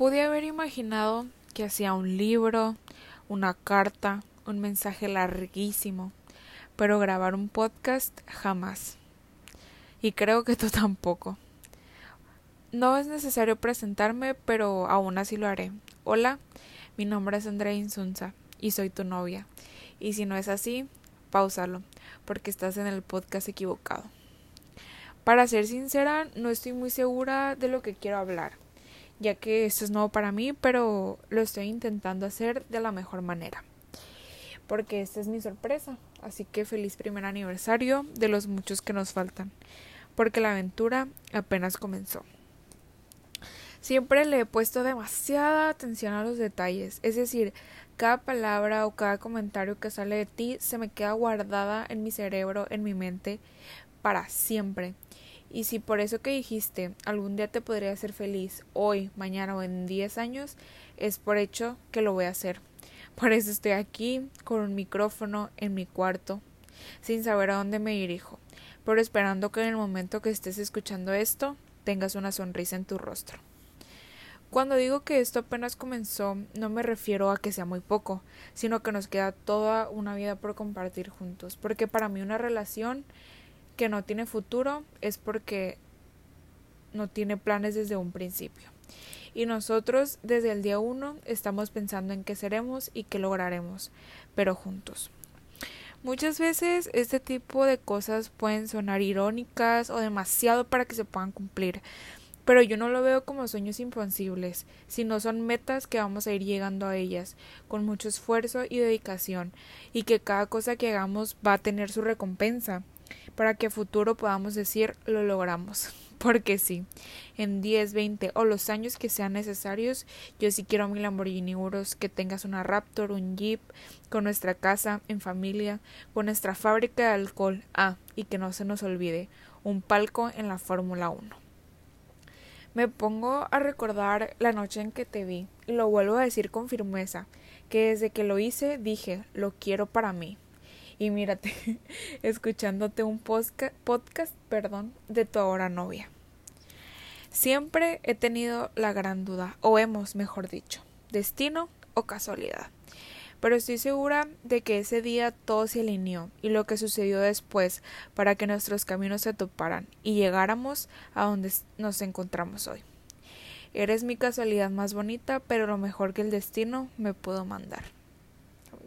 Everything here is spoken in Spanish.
Pude haber imaginado que hacía un libro, una carta, un mensaje larguísimo, pero grabar un podcast jamás. Y creo que tú tampoco. No es necesario presentarme, pero aún así lo haré. Hola, mi nombre es Andrea Insunza y soy tu novia. Y si no es así, pausalo, porque estás en el podcast equivocado. Para ser sincera, no estoy muy segura de lo que quiero hablar ya que esto es nuevo para mí, pero lo estoy intentando hacer de la mejor manera. Porque esta es mi sorpresa, así que feliz primer aniversario de los muchos que nos faltan, porque la aventura apenas comenzó. Siempre le he puesto demasiada atención a los detalles, es decir, cada palabra o cada comentario que sale de ti se me queda guardada en mi cerebro, en mi mente, para siempre. Y si por eso que dijiste algún día te podría hacer feliz, hoy, mañana o en 10 años, es por hecho que lo voy a hacer. Por eso estoy aquí, con un micrófono en mi cuarto, sin saber a dónde me dirijo, pero esperando que en el momento que estés escuchando esto, tengas una sonrisa en tu rostro. Cuando digo que esto apenas comenzó, no me refiero a que sea muy poco, sino que nos queda toda una vida por compartir juntos, porque para mí una relación que no tiene futuro es porque no tiene planes desde un principio. Y nosotros desde el día uno estamos pensando en qué seremos y qué lograremos, pero juntos. Muchas veces este tipo de cosas pueden sonar irónicas o demasiado para que se puedan cumplir, pero yo no lo veo como sueños imposibles, sino son metas que vamos a ir llegando a ellas con mucho esfuerzo y dedicación, y que cada cosa que hagamos va a tener su recompensa para que a futuro podamos decir lo logramos. Porque sí, en 10, 20 o los años que sean necesarios, yo sí quiero mi Lamborghini que tengas una Raptor, un Jeep, con nuestra casa, en familia, con nuestra fábrica de alcohol. Ah, y que no se nos olvide, un palco en la Fórmula 1. Me pongo a recordar la noche en que te vi y lo vuelvo a decir con firmeza, que desde que lo hice dije, lo quiero para mí y mírate, escuchándote un podcast, perdón, de tu ahora novia. Siempre he tenido la gran duda, o hemos, mejor dicho, destino o casualidad. Pero estoy segura de que ese día todo se alineó y lo que sucedió después para que nuestros caminos se toparan y llegáramos a donde nos encontramos hoy. Eres mi casualidad más bonita, pero lo mejor que el destino me pudo mandar.